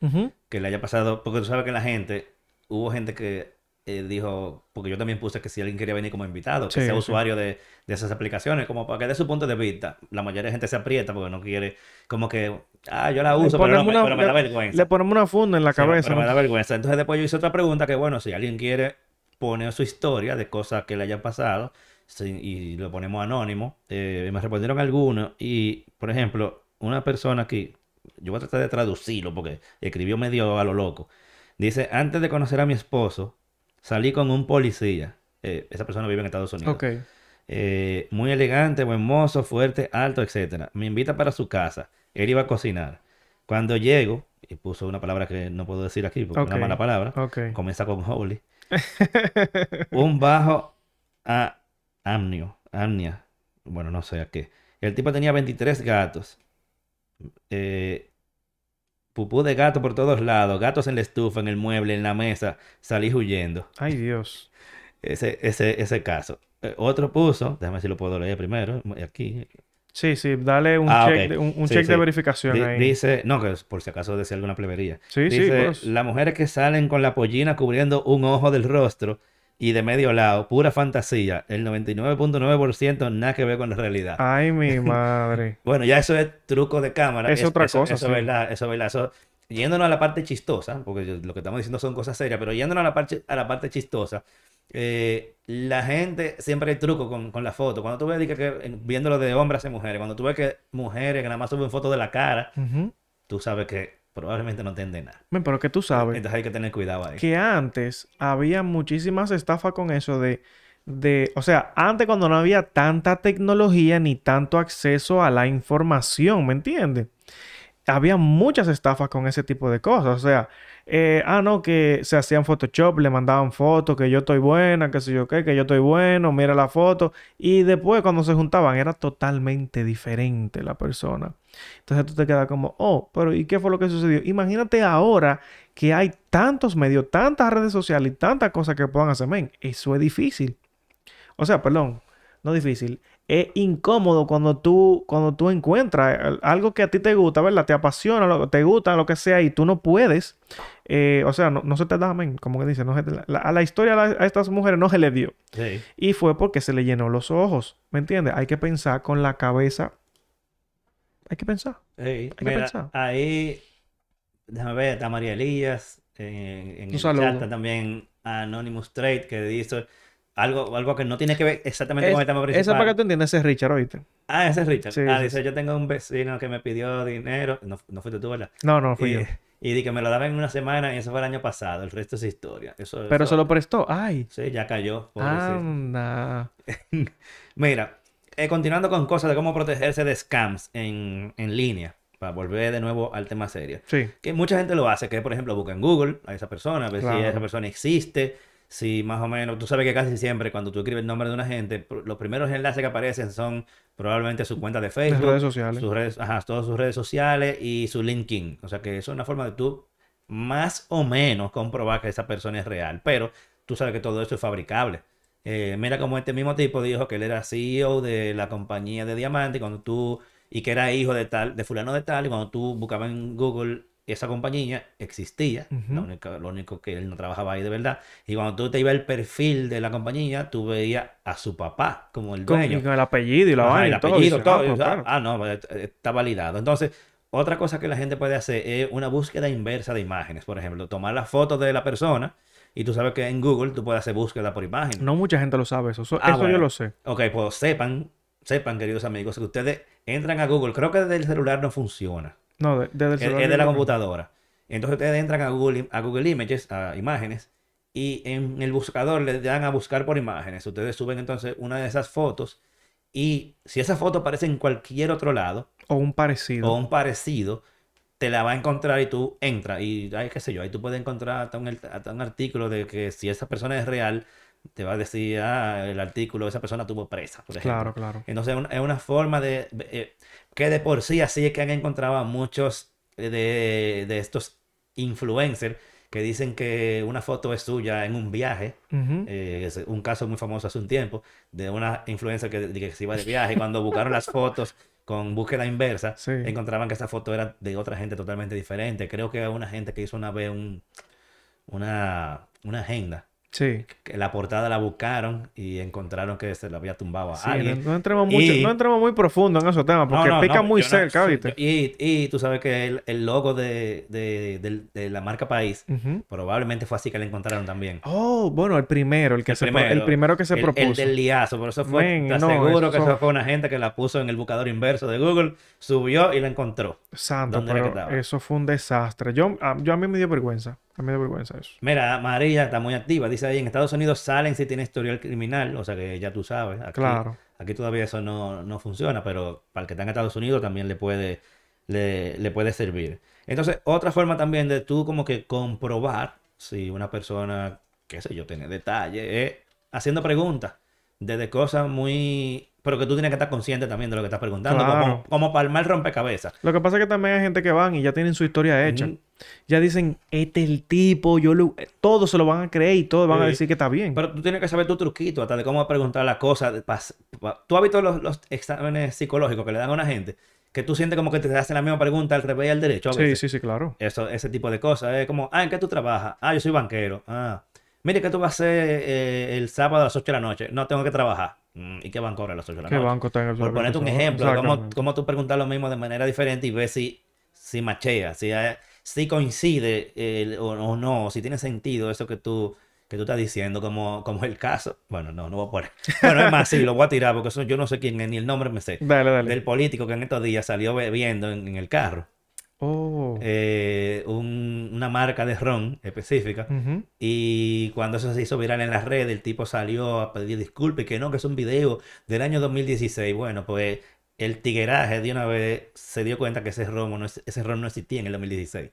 que le haya pasado, porque tú sabes que la gente, hubo gente que eh, dijo, porque yo también puse que si alguien quería venir como invitado, que Sí, sea sí. usuario de, de esas aplicaciones, como para que dé su punto de vista. La mayoría de gente se aprieta porque no quiere, como que, ah, yo la uso, pero, no me- una- pero me da vergüenza. Le ponemos una funda en la Sí, cabeza. pero me ¿no? da vergüenza. Entonces después yo hice otra pregunta que, bueno, si alguien quiere poner su historia de cosas que le hayan pasado y lo ponemos anónimo, eh, me respondieron algunos y, por ejemplo, una persona aquí, yo voy a tratar de traducirlo porque escribió medio a lo loco. Dice, antes de conocer a mi esposo, salí con un policía. Eh, esa persona vive en Estados Unidos. Eh, muy elegante, buen mozo, fuerte, alto, etcétera. Me invita para su casa. Él iba a cocinar. Cuando llego, y puso una palabra que no puedo decir aquí porque es una mala palabra, comienza con holy. *laughs* Un bajo a amnio, amnia. Bueno, no sé a qué. El tipo tenía 23 gatos. Eh, pupú de gato por todos lados, gatos en la estufa, en el mueble, en la mesa. Salí huyendo. Ay, Dios. Ese, ese, ese caso. Eh, otro puso, déjame ver si lo puedo leer primero, aquí. Sí, sí, dale un Ah, check, un, un Sí, check de verificación ahí. dice, no, que por si acaso decía alguna plebería. Sí, sí, pues. las mujeres que salen con la pollina cubriendo un ojo del rostro y de medio lado, pura fantasía. El 99.9% nada que ver con la realidad. Ay, mi *laughs* madre. Bueno, ya eso es truco de cámara. Es otra cosa, Eso sí. es verdad, eso es verdad. Eso- yéndonos a la parte chistosa, porque lo que estamos diciendo son cosas serias, pero yéndonos a la parte, a la parte chistosa, eh, la gente siempre hay truco con, con la foto. Cuando tú ves que, que, viéndolo de hombres y mujeres, cuando tú ves que mujeres que nada más suben fotos de la cara, tú sabes que probablemente no entienden nada. Men, Pero que tú sabes Entonces hay que tener cuidado ahí. que antes había muchísimas estafas con eso de, de, o sea, antes cuando no había tanta tecnología ni tanto acceso a la información, ¿me entiendes? Había muchas estafas con ese tipo de cosas, o sea, eh, ah, no, que se hacían Photoshop, le mandaban fotos, que yo estoy buena, que sé yo qué, que yo estoy bueno, mira la foto, y después cuando se juntaban era totalmente diferente la persona. Entonces tú te quedas como, oh, pero ¿y qué fue lo que sucedió? Imagínate ahora que hay tantos medios, tantas redes sociales y tantas cosas que puedan hacer, men, eso es difícil. O sea, perdón, no difícil. Es incómodo cuando tú, cuando tú encuentras al- algo que a ti te gusta, ¿verdad? Te apasiona, lo- te gusta, lo que sea, y tú no puedes. eh, o sea, no, no se te da, men, como que dice, no se te- la- a la historia a, la- a estas mujeres no se le dio. Sí. Y fue porque se le llenó los ojos. ¿Me entiendes? Hay que pensar con la cabeza. Hay que pensar. Sí. que Mira, pensar. ahí, déjame ver, está María Elías, en, en Un el chat está también Anonymous Trade que dice algo, algo que no tiene que ver exactamente con el tema esa principal. para que tú entiendas es Richard, ¿oíste? Ah, ese es Richard. Sí, ah, dice, yo tengo un vecino que me pidió dinero, no, no fuiste tú, ¿verdad? No, no, fui y, yo. *laughs* y di que me lo daba en una semana y eso fue el año pasado, el resto es historia. Eso, Pero eso- se lo prestó. Ay. Sí, ya cayó. Anda. *laughs* Mira, eh, continuando con cosas de cómo protegerse de scams en, en línea, para volver de nuevo al tema serio. Sí. Que mucha gente lo hace, que por ejemplo busca en Google a esa persona, a ver si esa persona existe, si más o menos, tú sabes que casi siempre cuando tú escribes el nombre de una gente, los primeros enlaces que aparecen son probablemente su cuenta de Facebook, redes sociales. sus redes, ajá, todas sus redes sociales y su LinkedIn. O sea que eso es una forma de tú más o menos comprobar que esa persona es real, pero tú sabes que todo eso es fabricable. Eh, mira como este mismo tipo dijo que él era CEO de la compañía de diamante cuando tú y que era hijo de tal, de fulano de tal, y cuando tú buscabas en Google esa compañía existía, lo único, lo único que él no trabajaba ahí de verdad. Y cuando tú te ibas al perfil de la compañía, tú veías a su papá como el Con, dueño. y con el apellido y la vaina el y todo. apellido, todo. ah, pues, o sea, claro. ah, no, pues, está validado. Entonces, otra cosa que la gente puede hacer es una búsqueda inversa de imágenes. Por ejemplo, tomar la foto de la persona y tú sabes que en Google tú puedes hacer búsqueda por imagen. No mucha gente lo sabe eso. Eso, Ah, eso yo lo sé. Ok, pues sepan, sepan, queridos amigos, que ustedes entran a Google. Creo que desde el celular no funciona. No, de- desde el Es, celular. es de la computadora. Entonces ustedes entran a Google, a Google Images, a imágenes, y en el buscador le dan a buscar por imágenes. Ustedes suben entonces una de esas fotos y si esa foto aparece en cualquier otro lado O un parecido. o un parecido, te la va a encontrar y tú entras y, ay, qué sé yo, ahí tú puedes encontrar hasta un, hasta un artículo de que si esa persona es real, te va a decir, ah, el artículo, esa persona tuvo presa, por ejemplo. Claro, claro. Entonces es una, es una forma de, eh, que de por sí así es que han encontrado a muchos de, de estos influencers que dicen que una foto es suya en un viaje. Eh, es un caso muy famoso hace un tiempo de una influencer que, que se iba de viaje cuando *laughs* buscaron las fotos con búsqueda inversa, Sí. encontraban que esa foto era de otra gente totalmente diferente. Creo que una gente que hizo una vez un, una, una agenda Sí. la portada la buscaron y encontraron que se la había tumbado a Sí, alguien. no, no entremos mucho, Y- no entremos muy profundo en esos temas porque no, pica muy cerca, ¿viste? Y, y tú sabes que el, el logo de, de- de la marca País probablemente fue así que la encontraron también. Oh, bueno, el primero, el que El se primero, el primero que se el, propuso. El del liazo, por eso fue, Men, te que eso- eso fue una gente que la puso en el buscador inverso de Google, subió y la encontró. Santo, ¿Dónde era que pero eso fue un desastre. Yo, a, yo a mí me dio vergüenza. A mí me dio vergüenza eso. Mira, María está muy activa. Dice ahí, en Estados Unidos salen si tiene historial criminal, o sea que ya tú sabes. Aquí, Claro. Aquí todavía eso no, no funciona, pero para el que está en Estados Unidos también le puede, le, le puede servir. Entonces, otra forma también de tú como que comprobar si una persona, qué sé yo, tiene detalle, es haciendo preguntas desde cosas muy... Pero que tú tienes que estar consciente también de lo que estás preguntando, Claro. como, como palmar rompecabezas. Lo que pasa es que también hay gente que van y ya tienen su historia hecha. Ya dicen, este es el tipo, yo lo... Todos se lo van a creer y todos van a Sí. decir que está bien. Pero tú tienes que saber tu truquito, hasta de cómo preguntar las cosas. Tú has visto los, los exámenes psicológicos que le dan a una gente, que tú sientes como que te hacen la misma pregunta al revés y al derecho. a sí, veces. sí, sí, claro. Eso, ese tipo de cosas. Es como, ah, ¿en qué tú trabajas? Ah, yo soy banquero. Ah, mire, ¿qué tú vas a hacer eh, el sábado a las 8 de la noche? No, tengo que trabajar. Mm, ¿Y qué banco ahora a las 8 de la ¿Qué noche? banco está en el Por ponerte un ejemplo, cómo, cómo tú preguntas lo mismo de manera diferente y ves si, si machea, si, si coincide el- o, o no, si tiene sentido eso que tú, que tú estás diciendo, como, como el caso. Bueno, no, no voy a poner. *laughs* Bueno, es más, sí, lo voy a tirar porque eso yo no sé quién es, ni el nombre me sé. Dale, dale. Del político que en estos días salió bebiendo en, en el carro. Oh. eh, un- una marca de ron específica. Y cuando eso se hizo viral en las redes, el tipo salió a pedir disculpas, y que no, que es un video del año 2016. Bueno, pues el tigueraje de una vez se dio cuenta que ese ron no, es- ese ron no existía en el 2016.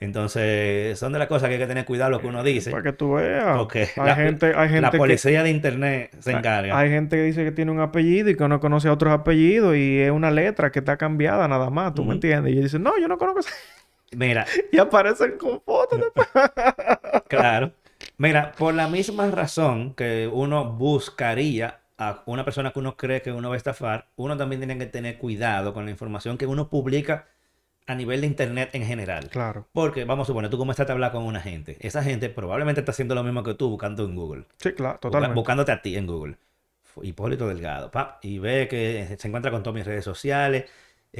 Entonces, son de las cosas que hay que tener cuidado lo que uno dice. Para que tú veas. Porque hay la, gente, hay gente la que- policía de internet se encarga. Hay gente que dice que tiene un apellido y que no conoce a otros apellidos y es una letra que está cambiada nada más, ¿tú me entiendes? Y ellos dicen, no, yo no conozco ese... Mira, *laughs* Y aparecen con fotos después. *laughs* Claro. Mira, por la misma razón que uno buscaría a una persona que uno cree que uno va a estafar, uno también tiene que tener cuidado con la información que uno publica a nivel de internet en general. Claro. Porque, vamos a suponer, tú comenzaste a hablar con una gente. Esa gente probablemente está haciendo lo mismo que tú buscando en Google. Sí, claro, totalmente. buscándote a ti en Google. Hipólito Delgado. pa, y ve que se encuentra con todas mis redes sociales.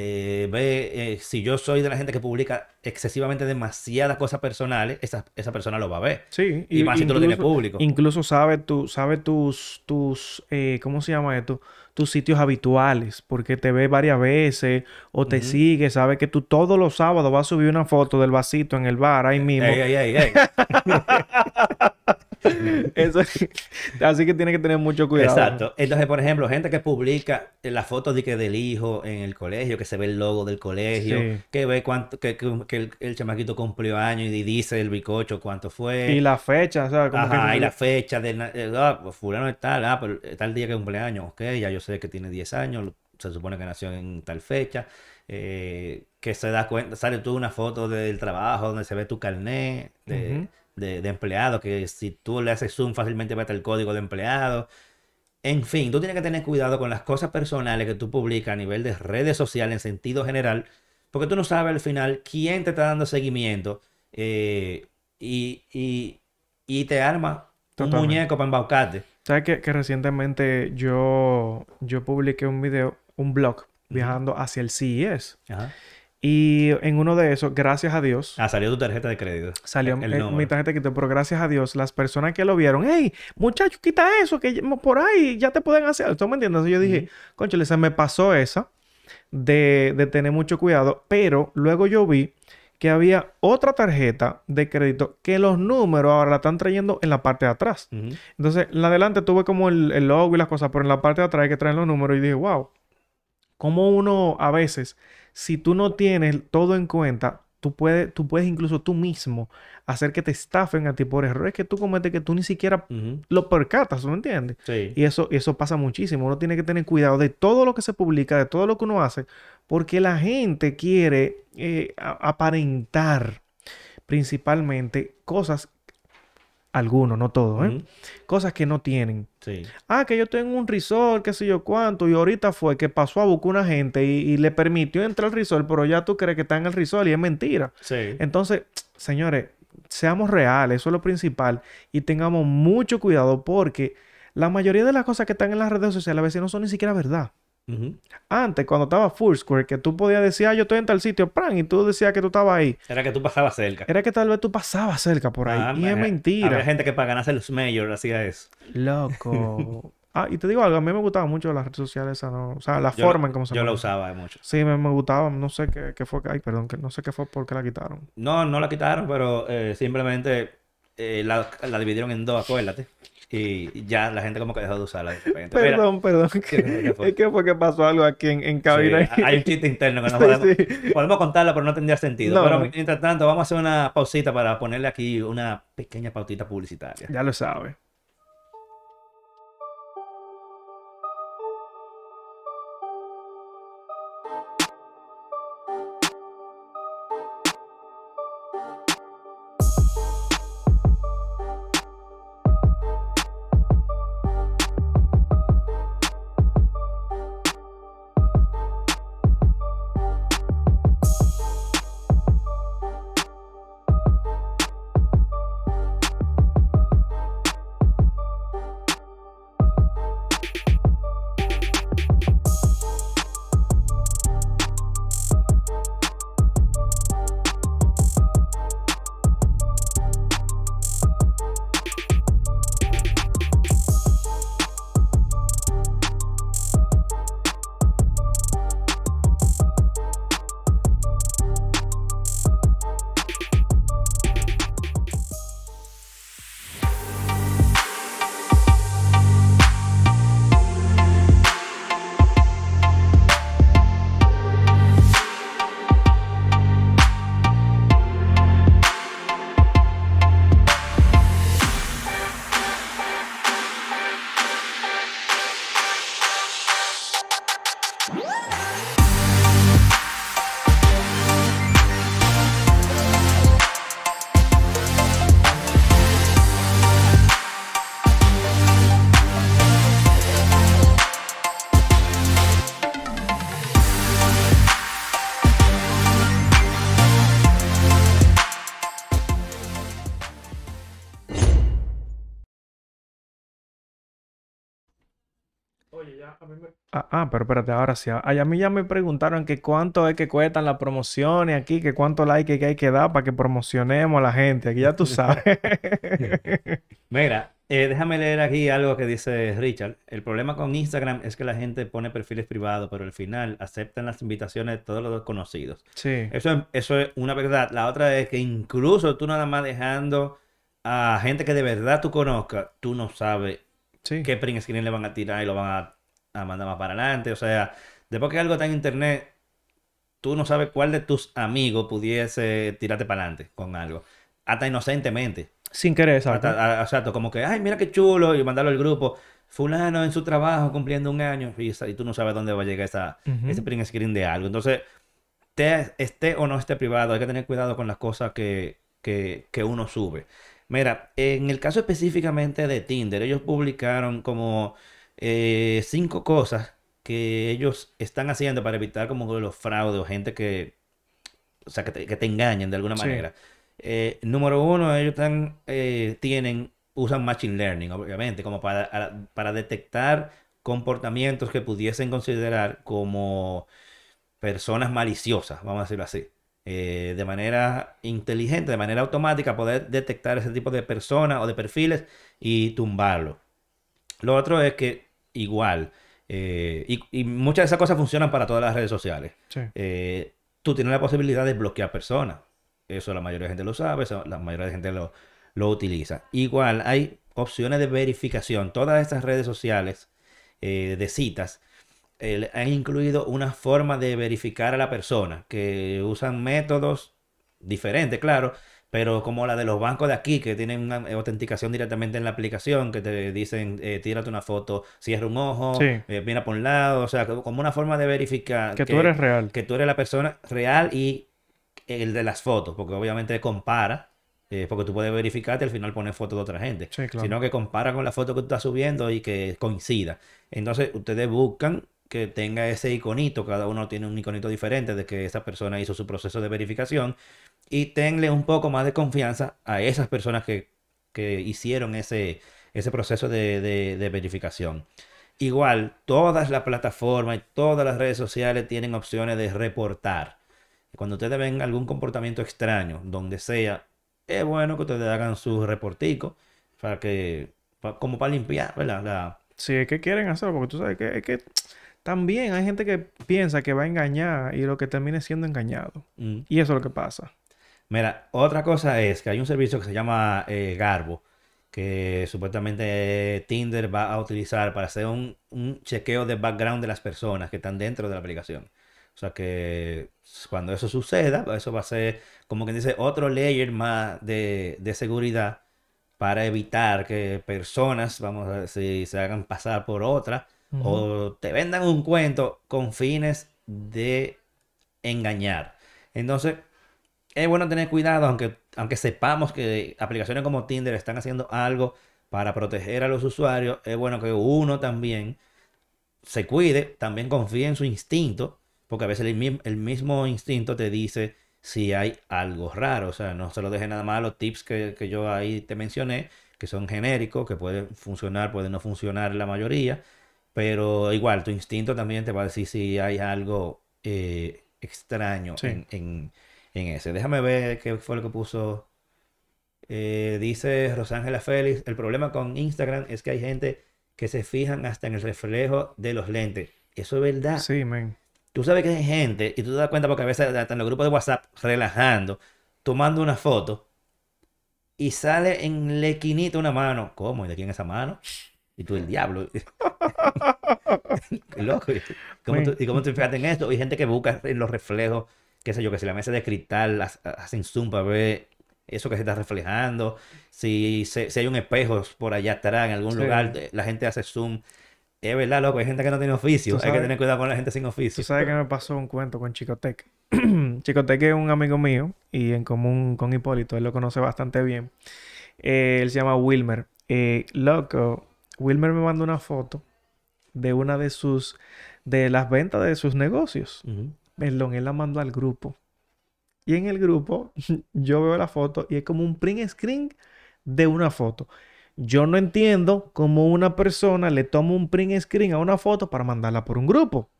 Eh, ve eh, si yo soy de la gente que publica excesivamente demasiadas cosas personales, esa, esa persona lo va a ver. Sí, Y más si tú lo tienes público. Incluso sabe, tu, sabe tus, tus eh, ¿cómo se llama esto? Tus sitios habituales, porque te ve varias veces o te sigue, sabe que tú todos los sábados vas a subir una foto del vasito en el bar ahí mismo. Ey, ey, ey. *laughs* Eso- así que tiene que tener mucho cuidado. Exacto. Entonces, por ejemplo, gente que publica la foto de que del hijo en el colegio, que se ve el logo del colegio, Sí. que ve cuánto, que, que- que el, el chamaquito cumplió años y dice el bicocho cuánto fue. Y la fecha, o sea, como Ajá, que... y la fecha de eh, ah, pues fulano de tal, ah, pero tal día que cumpleaños, ok, ya yo sé que tiene 10 años, se supone que nació en tal fecha, eh, que se da cuenta, sale tú una foto del trabajo donde se ve tu carnet de. De- de empleado, que si tú le haces zoom fácilmente estar el código de empleado. En fin, tú tienes que tener cuidado con las cosas personales que tú publicas a nivel de redes sociales en sentido general, porque tú no sabes al final quién te está dando seguimiento eh, y, y, y te arma un muñeco para embaucarte. ¿Sabes que, que recientemente yo, yo publiqué un video, un blog, viajando hacia el CES? Ajá. Y en uno de esos, gracias a Dios, Ah, salió tu tarjeta de crédito. salió el eh, número. mi tarjeta quitó, pero gracias a Dios, las personas que lo vieron, hey, muchacho, quita eso, que por ahí ya te pueden hacer. ¿Tú me entiendes? Entonces yo dije, Ujú. conchale, se me pasó esa de, de tener mucho cuidado, pero luego yo vi que había otra tarjeta de crédito que los números ahora la están trayendo en la parte de atrás. Ujú. Entonces, en la adelante tuve como el, el logo y las cosas, pero en la parte de atrás hay que traer los números y dije, wow, como uno a veces, si tú no tienes todo en cuenta, tú puedes, tú puedes incluso tú mismo hacer que te estafen a ti por errores que tú cometes que tú ni siquiera Ujú. lo percatas, ¿me entiendes? Sí. Y eso, eso pasa muchísimo. Uno tiene que tener cuidado de todo lo que se publica, de todo lo que uno hace, porque la gente quiere eh, aparentar principalmente cosas, algunos, no todos, ¿eh? Cosas que no tienen. Sí. Ah, que yo tengo un resort, qué sé yo cuánto, y ahorita fue que pasó a buscar una gente y, y le permitió entrar al resort, pero ya tú crees que está en el resort y es mentira. Sí. Entonces, señores, seamos reales, eso es lo principal, y tengamos mucho cuidado porque la mayoría de las cosas que están en las redes sociales a veces no son ni siquiera verdad. Antes, cuando estaba Foursquare, que tú podías decir, ah, yo estoy en tal sitio, ¡pran! y tú decías que tú estabas ahí, Era que tú pasabas cerca. era que tal vez tú pasabas cerca por ahí. Ah, y es mentira. Había gente que para ganarse los mayors hacía eso. Loco. *laughs* ah, y te digo algo, a mí me gustaba mucho las redes sociales, esa, ¿no? O sea, la Yo forma en cómo se Yo maneja. usaba mucho. Sí, me, me gustaba, no sé qué, qué fue, ay, perdón, que no sé qué fue porque la quitaron. No, no la quitaron, pero eh, simplemente eh, la, la dividieron en dos, acuérdate. Y ya la gente como que dejó de usarla de repente. Mira, Perdón, perdón. ¿Qué fue? Es que fue que pasó algo aquí en, en cabina. sí, hay un chiste interno que no *laughs* Sí, podemos, sí. podemos contarla, pero no tendría sentido. No, pero no. mientras tanto, vamos a hacer una pausita para ponerle aquí una pequeña pautita publicitaria. Ya lo sabe. Ah, ah, pero espérate, ahora sí. Ay, a mí ya me preguntaron que cuánto es que cuestan las promociones aquí, que cuánto like que hay que dar para que promocionemos a la gente. Aquí ya tú *laughs* sabes. Mira, eh, déjame leer aquí algo que dice Richard. El problema con Instagram es que la gente pone perfiles privados, pero al final aceptan las invitaciones de todos los desconocidos. Sí. Eso, es- eso es una verdad. La otra es que incluso tú nada más dejando a gente que de verdad tú conozcas, tú no sabes Sí. qué print screen le van a tirar y lo van a, a mandar más para adelante. O sea, después que algo está en internet, tú no sabes cuál de tus amigos pudiese tirarte para adelante con algo. Hasta inocentemente. Sin querer, exacto. Hasta- a- exacto, como que, ay, mira qué chulo, y mandarlo al grupo. Fulano en su trabajo cumpliendo un año, y, tú no sabes dónde va a llegar esa, ese print screen de algo. Entonces, te- esté o no esté privado, hay que tener cuidado con las cosas que, que, que uno sube. Mira, en el caso específicamente de Tinder, ellos publicaron como eh, cinco cosas que ellos están haciendo para evitar como los fraudes o gente que, o sea, que te, que te engañen de alguna Sí. manera. Eh, número uno, ellos están, eh, tienen, usan Machine Learning, obviamente, como para, para detectar comportamientos que pudiesen considerar como personas maliciosas, vamos a decirlo así. Eh, de manera inteligente, de manera automática, poder detectar ese tipo de personas o de perfiles y tumbarlo. Lo otro es que igual, eh, y, y muchas de esas cosas funcionan para todas las redes sociales. Sí. Eh, tú tienes la posibilidad de bloquear personas. Eso la mayoría de gente lo sabe, eso la mayoría de gente lo, lo utiliza. Igual hay opciones de verificación. Todas estas redes sociales eh, de citas han incluido una forma de verificar a la persona, que usan métodos diferentes, claro, pero como la de los bancos de aquí, que tienen una autenticación directamente en la aplicación, que te dicen, eh, tírate una foto, cierra un ojo, Sí. eh, mira por un lado, o sea, co- como una forma de verificar Que tú eres real. que tú eres la persona real y el de las fotos, porque obviamente compara, eh, porque tú puedes verificarte y al final poner fotos de otra gente, Sí, claro. sino que compara con la foto que tú estás subiendo y que coincida. Entonces, ustedes buscan que tenga ese iconito, cada uno tiene un iconito diferente de que esa persona hizo su proceso de verificación y tenle un poco más de confianza a esas personas que, que hicieron ese, ese proceso de, de- de verificación. Igual, todas las plataformas y todas las redes sociales tienen opciones de reportar. Cuando ustedes ven algún comportamiento extraño, donde sea, es bueno que ustedes hagan su reportico para que, pa- como para limpiar, ¿verdad? La- Sí, es que quieren hacerlo, porque tú sabes que, es que también hay gente que piensa que va a engañar y lo que termine siendo engañado. mm. Y eso es lo que pasa. Mira, otra cosa es que hay un servicio que se llama eh, Garbo, que supuestamente Tinder va a utilizar para hacer un, un chequeo de background de las personas que están dentro de la aplicación. O sea que cuando eso suceda, pues eso va a ser, como que dice, otro layer más de, de seguridad para evitar que personas, vamos a decir, se hagan pasar por otra o te vendan un cuento con fines de engañar. Entonces, es bueno tener cuidado, aunque, aunque sepamos que aplicaciones como Tinder están haciendo algo para proteger a los usuarios, es bueno que uno también se cuide, también confíe en su instinto, porque a veces el, el mismo instinto te dice si hay algo raro, o sea, no se lo deje nada más a los tips que, que yo ahí te mencioné, que son genéricos, que pueden funcionar, pueden no funcionar la mayoría, pero igual tu instinto también te va a decir si hay algo eh, extraño Sí. en, en- en ese. Déjame ver qué fue lo que puso. Eh, dice Rosángela Félix, el problema con Instagram es que hay gente que se fijan hasta en el reflejo de los lentes. Eso es verdad. Sí, men. Tú sabes que hay gente, y tú te das cuenta porque a veces hasta en los grupos de WhatsApp, relajando, tomando una foto, y sale en la esquinita una mano. ¿Cómo? ¿Y de quién es esa mano? Y tú, el diablo. *laughs* *laughs* Loco. ¿Cómo tú- ¿Y cómo te fijas en esto? Hay gente que busca en los reflejos, qué sé yo, que si la mesa de cristal ha- hacen zoom para ver eso que se está reflejando. Si, se- si hay un espejo por allá atrás en algún Sí. lugar, eh, la gente hace zoom. Es verdad, loco, hay gente que no tiene oficio. Tú Hay que tener cuidado con la gente sin Tú oficio. sabes que me pasó un cuento con Chicotec. *clears throat* Chicotec es un amigo mío y en común con Hipólito, él lo conoce bastante bien. Eh, él se llama Wilmer. Eh, loco, Wilmer me mandó una foto de una de sus, de las ventas de sus negocios. Perdón, él la mandó al grupo. Y en el grupo *laughs* yo veo la foto y es como un print screen de una foto. Yo no entiendo cómo una persona le toma un print screen a una foto para mandarla por un grupo.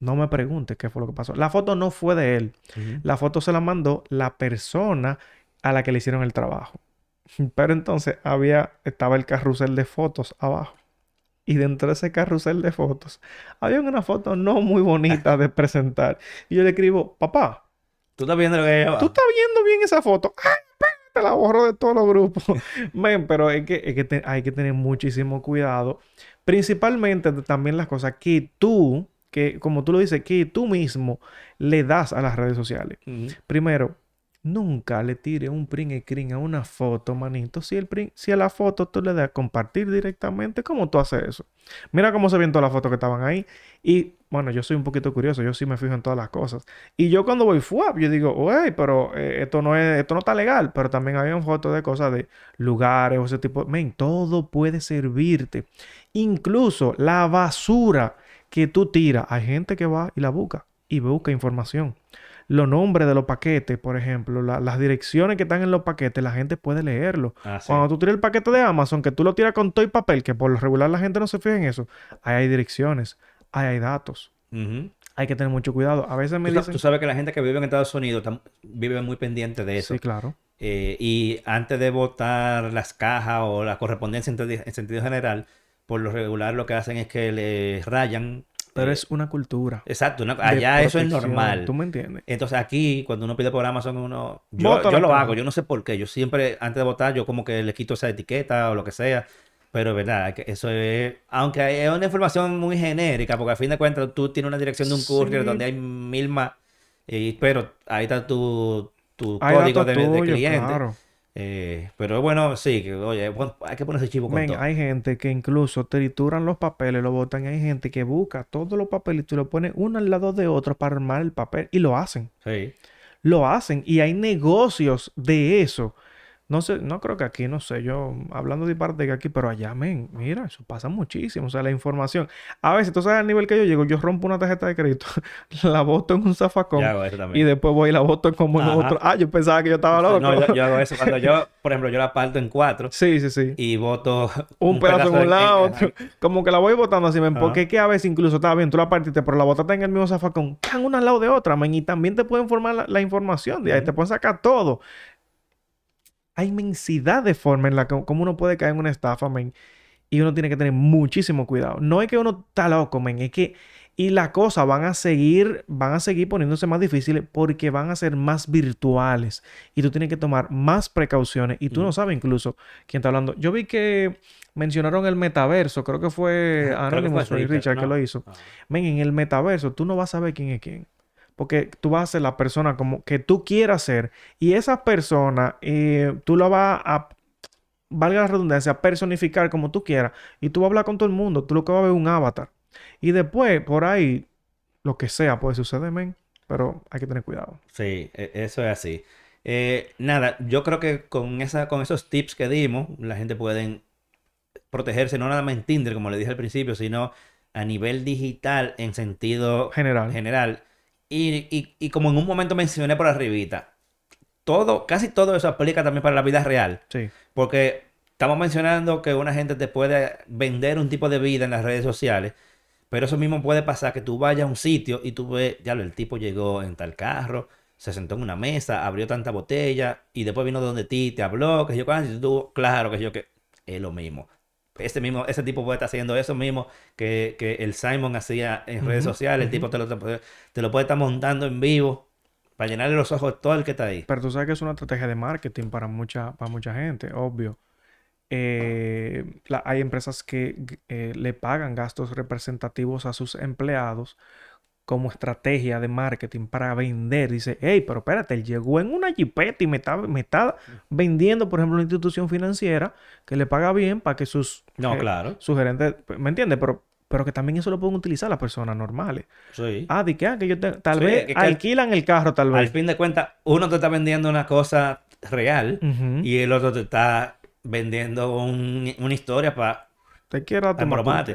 No me preguntes qué fue lo que pasó. La foto no fue de él. La foto se la mandó la persona a la que le hicieron el trabajo. *laughs* Pero entonces había, estaba el carrusel de fotos abajo. Y dentro de ese carrusel de fotos había una foto no muy bonita de presentar. Y yo le escribo, papá, ¿Tú estás viendo lo que abajo? ¿tú estás viendo bien esa foto? ¡Ay, espérate! La borro de todos los grupos. *laughs* Men, pero es que, es que te- hay que tener muchísimo cuidado. Principalmente también las cosas que tú, que como tú lo dices, que tú mismo le das a las redes sociales. Primero, nunca le tire un print screen a una foto, manito. Si, el print- si a la foto tú le das compartir directamente, ¿cómo tú haces eso? Mira cómo se ven todas las fotos que estaban ahí. Y bueno, yo soy un poquito curioso, yo sí me fijo en todas las cosas. Y yo cuando voy FUAP, yo digo, güey, pero eh, esto no es, esto no está legal. Pero también había fotos de cosas de lugares o ese tipo. Men, todo puede servirte. Incluso la basura que tú tiras, hay gente que va y la busca y busca información. Los nombres de los paquetes, por ejemplo, la- las direcciones que están en los paquetes, la gente puede leerlo. Ah, sí. Cuando tú tiras el paquete de Amazon, que tú lo tiras con todo y papel, que por lo regular la gente no se fija en eso, ahí hay direcciones, ahí hay datos. Hay que tener mucho cuidado. A veces me Tú, dicen... tú sabes que la gente que vive en Estados Unidos vive muy pendiente de eso. Sí, claro. Eh, y antes de votar las cajas o la correspondencia en, sentido- en sentido general, por lo regular lo que hacen es que le rayan. Pero eh, es una cultura. Exacto, allá eso es normal. ¿Tú me entiendes? Entonces aquí, cuando uno pide por Amazon, uno... Yo, yo lo hago, yo no sé por qué. Yo siempre, antes de votar, yo como que le quito esa etiqueta o lo que sea. Pero es verdad, eso es... Aunque es una información muy genérica, porque al fin de cuentas tú tienes una dirección de un courier Sí. donde hay mil más. y- pero ahí está tu, tu código de, datos de cliente. claro. Eh, pero bueno, sí, que oye, hay que ponerse chivo con Men, todo. hay gente que incluso trituran los papeles, lo botan. Hay gente que busca todos los papelitos y lo pone uno al lado de otro para armar el papel. Y lo hacen. Sí. Lo hacen. Y hay negocios de eso. No sé, no creo que aquí, no sé, yo hablando de parte que aquí, pero allá, men, mira, eso pasa muchísimo. O sea, la información. A veces, tú sabes al nivel que yo llego, yo rompo una tarjeta de crédito, *laughs* la boto en un zafacón Yo hago eso y después voy y la boto como en otro. Ah, yo pensaba que yo estaba loco. No, yo, yo hago eso. Cuando yo, *laughs* por ejemplo, yo la parto en cuatro Sí, sí, sí. y voto Un, pedazo en un lado, otro. *laughs* Como que la voy botando así, men. Porque es que a veces incluso estaba bien, tú la partiste, pero la botaste en el mismo zafacón. Can una al lado de otra, men. Y también te pueden formar la, la información de ahí. Te pueden sacar todo. Hay inmensidad de formas en la que como uno puede caer en una estafa, men. Y uno tiene que tener muchísimo cuidado. No es que uno está loco, men. Es que... Y las cosas van a seguir, van a seguir poniéndose más difíciles porque van a ser más virtuales. Y tú tienes que tomar más precauciones. Y tú no sabes incluso quién está hablando. Yo vi que mencionaron el metaverso. Creo que fue *laughs* Anonymous y Richard que lo hizo. Ah. Men, en el metaverso tú no vas a saber quién es quién. Porque tú vas a ser la persona como que tú quieras ser. Y esa persona, eh, tú la vas a, valga la redundancia, personificar como tú quieras. Y tú vas a hablar con todo el mundo. Tú lo que vas a ver es un avatar. Y después, por ahí, lo que sea puede suceder, men. Pero hay que tener cuidado. Sí, e- eso es así. Eh, nada, yo creo que con esa, con esos tips que dimos, la gente puede protegerse no nada más en Tinder, como le dije al principio, sino a nivel digital en sentido General. general. Y, y- y como en un momento mencioné por arribita, todo, casi todo eso aplica también para la vida real. Sí. Porque estamos mencionando que una gente te puede vender un tipo de vida en las redes sociales, pero eso mismo puede pasar que tú vayas a un sitio y tú ves, ya lo, el tipo llegó en tal carro, se sentó en una mesa, abrió tanta botella y después vino donde ti, te habló, que yo, ah, claro, que yo, que es lo mismo. Ese mismo, ese tipo puede estar haciendo eso mismo que, que el Simon hacía en redes sociales. El tipo te lo, te lo puede estar montando en vivo para llenarle los ojos a todo el que está ahí. Pero tú sabes que es una estrategia de marketing para mucha, para mucha gente, obvio. Eh, la- hay empresas que eh, le pagan gastos representativos a sus empleados como estrategia de marketing para vender. Dice, hey, pero espérate, él llegó en una jipeta y me está, me está vendiendo, por ejemplo, una institución financiera que le paga bien para que sus, No, eh, claro. sus gerentes, ¿me entiendes? Pero, pero que también eso lo pueden utilizar las personas normales. Sí. Ah, di que, ah, que yo te- tal Sí, vez que- que al- alquilan el carro, tal Al vez. fin de cuentas, uno te está vendiendo una cosa real y el otro te está vendiendo un- una historia para... Te quiero bromate.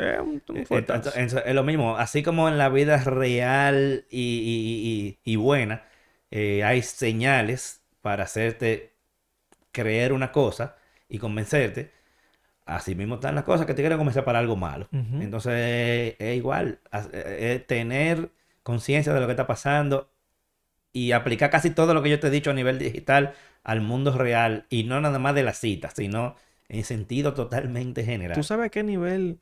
eh, fuetazo. Es lo mismo, así como en la vida real y, y- y- y buena, eh, hay señales para hacerte creer una cosa y convencerte. Así mismo están las cosas que te quieren convencer para algo malo. Entonces es igual, eh, eh, tener conciencia de lo que está pasando y aplicar casi todo lo que yo te he dicho a nivel digital al mundo real y no nada más de las citas, sino en sentido totalmente general. ¿Tú sabes a qué nivel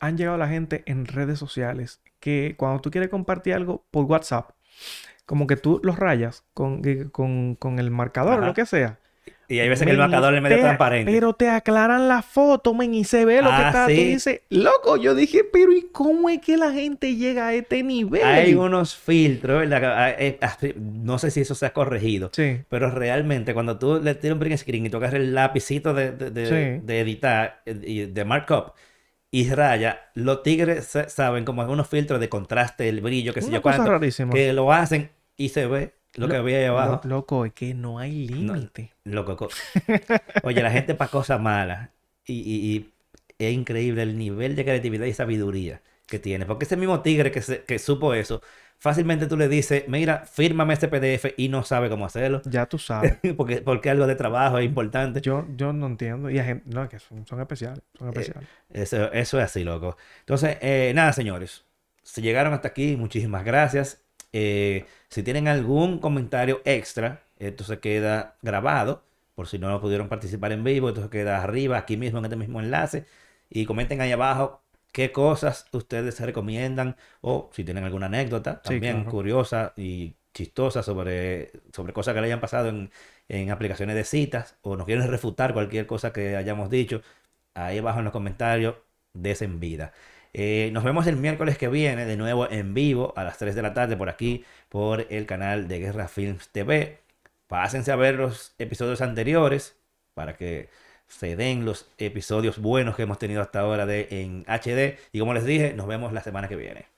han llegado la gente en redes sociales? Que cuando tú quieres compartir algo por WhatsApp, como que tú los rayas con, que- con, con el marcador o Ajá. lo que sea. Y hay veces que el Men, marcador es medio te- transparente. Pero te aclaran la foto, men, y se ve lo que Ah, está. Tú sí. dices, loco, yo dije, pero ¿y cómo es que la gente llega a este nivel? Hay unos filtros, ¿verdad? ah, eh, ah, No sé si eso se ha corregido. Sí. Pero realmente cuando tú le tiras un print screen y tocas el lapicito de, de, de- Sí. de editar eh, y de markup y raya, los tigres sa- saben como unos filtros de contraste, el brillo, que Una yo cuánto, rarísima. que lo hacen y se ve lo que había ahí abajo. Lo- loco, es que no hay límite. Loco, co- *laughs* Oye, la gente para cosas malas. Y, y- y es increíble el nivel de creatividad y sabiduría que tiene. Porque ese mismo tigre que, se- que supo eso, fácilmente tú le dices, mira, fírmame este PDF y no sabe cómo hacerlo. Ya tú sabes. *laughs* Porque, porque algo de trabajo es importante. Yo, yo no entiendo. Y gente, no, es que son, son especiales. Eh, Son especiales. Eso, eso es así, loco. Entonces, eh, nada, señores. Si llegaron hasta aquí, muchísimas gracias. Eh, si tienen algún comentario extra, esto se queda grabado. Por si no lo pudieron participar en vivo, esto se queda arriba, aquí mismo, en este mismo enlace. Y comenten ahí abajo qué cosas ustedes se recomiendan o si tienen alguna anécdota Sí, también claro. curiosa y chistosa sobre, sobre cosas que le hayan pasado en, en aplicaciones de citas o nos quieren refutar cualquier cosa que hayamos dicho, ahí abajo en los comentarios, desen vida. Eh, nos vemos el miércoles que viene, de nuevo en vivo, a las 3 de la tarde, por aquí, por el canal de Guerra Films TV. Pásense a ver los episodios anteriores para que se den los episodios buenos que hemos tenido hasta ahora de, en HD. Y como les dije, nos vemos la semana que viene.